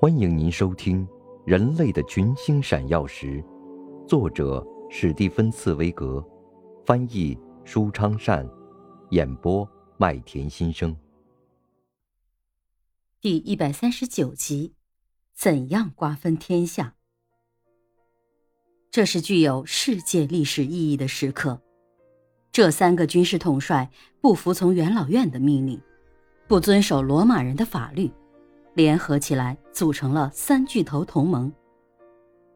欢迎您收听《人类的群星闪耀时》，作者史蒂芬·茨威格，翻译舒昌善，演播麦田心声。第一百三十九集：怎样瓜分天下？这是具有世界历史意义的时刻。这三个军事统帅不服从元老院的命令，不遵守罗马人的法律。联合起来组成了三巨头同盟，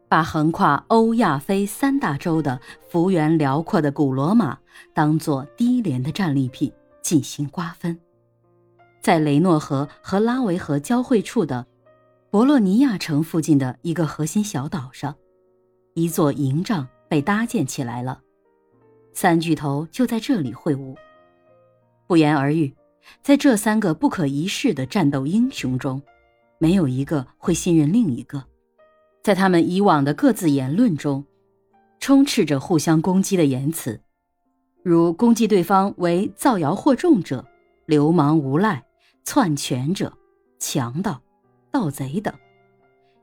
把横跨欧亚非三大洲的幅员辽阔的古罗马当做低廉的战利品进行瓜分。在雷诺河和拉维河交汇处的博洛尼亚城附近的一个核心小岛上，一座营帐被搭建起来了。三巨头就在这里会晤。不言而喻。在这三个不可一世的战斗英雄中，没有一个会信任另一个。在他们以往的各自言论中，充斥着互相攻击的言辞，如攻击对方为造谣惑众者、流氓无赖、篡权者、强盗、盗贼等，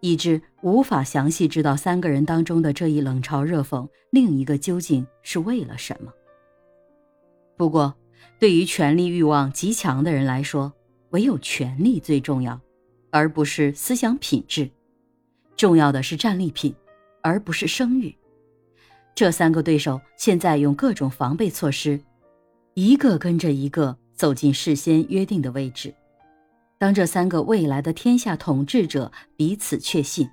以致无法详细知道三个人当中的这一冷嘲热讽，另一个究竟是为了什么。不过。对于权力欲望极强的人来说，唯有权力最重要，而不是思想品质。重要的是战利品，而不是声誉。这三个对手现在用各种防备措施，一个跟着一个走进事先约定的位置。当这三个未来的天下统治者彼此确信，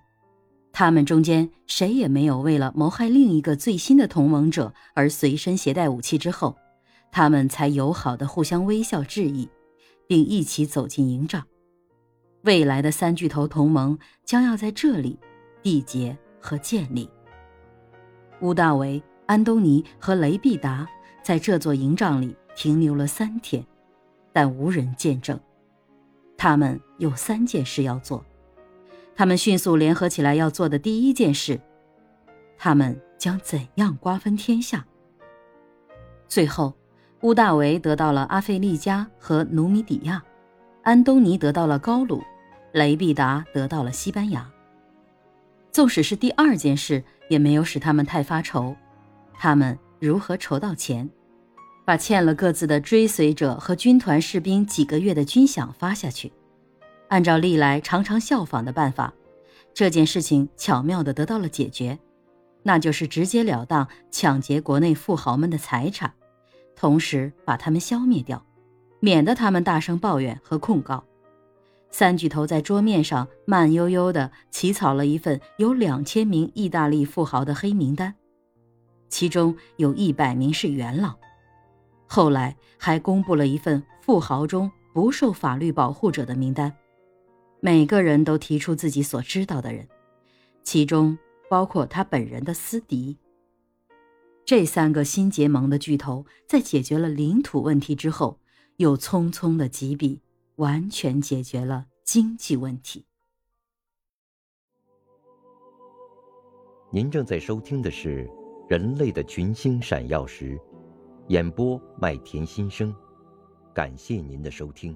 他们中间谁也没有为了谋害另一个最新的同盟者而随身携带武器之后。他们才友好的互相微笑致意，并一起走进营帐。未来的三巨头同盟将要在这里缔结和建立。乌大维、安东尼和雷必达在这座营帐里停留了三天，但无人见证。他们有三件事要做。他们迅速联合起来要做的第一件事，他们将怎样瓜分天下？最后。乌大维得到了阿费利加和努米底亚，安东尼得到了高卢，雷必达得到了西班牙。纵使是第二件事，也没有使他们太发愁。他们如何筹到钱，把欠了各自的追随者和军团士兵几个月的军饷发下去？按照历来常常效仿的办法，这件事情巧妙地得到了解决，那就是直截了当抢劫国内富豪们的财产。同时把他们消灭掉，免得他们大声抱怨和控告。三巨头在桌面上慢悠悠地起草了一份有两千名意大利富豪的黑名单，其中有一百名是元老。后来还公布了一份富豪中不受法律保护者的名单，每个人都提出自己所知道的人，其中包括他本人的私敌。这三个新结盟的巨头在解决了领土问题之后，又匆匆的几笔完全解决了经济问题。您正在收听的是《人类的群星闪耀时》，演播麦田心声，感谢您的收听。